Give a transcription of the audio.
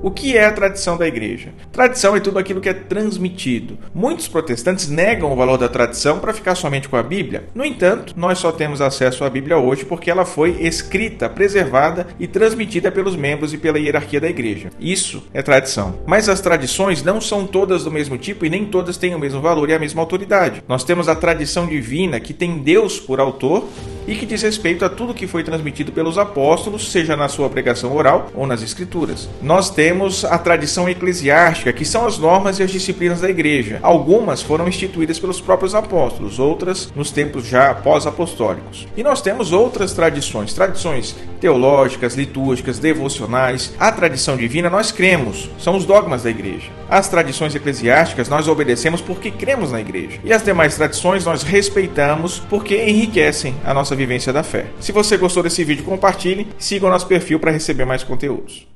O que é a tradição da igreja? Tradição é tudo aquilo que é transmitido. Muitos protestantes negam o valor da tradição para ficar somente com a Bíblia. No entanto, nós só temos acesso à Bíblia hoje porque ela foi escrita, preservada e transmitida pelos membros e pela hierarquia da igreja. Isso é tradição. Mas as tradições não são todas do mesmo tipo e nem todas têm o mesmo valor e a mesma autoridade. Nós temos a tradição divina que tem Deus por autor e que diz respeito a tudo que foi transmitido pelos apóstolos, seja na sua pregação oral ou nas escrituras. Nós temos a tradição eclesiástica, que são as normas e as disciplinas da igreja. Algumas foram instituídas pelos próprios apóstolos, outras nos tempos já pós-apostólicos. E nós temos outras tradições, tradições teológicas, litúrgicas, devocionais. A tradição divina nós cremos, são os dogmas da igreja. As tradições eclesiásticas nós obedecemos porque cremos na igreja. E as demais tradições nós respeitamos porque enriquecem a nossa vivência da fé. Se você gostou desse vídeo, compartilhe, siga o nosso perfil para receber mais conteúdos.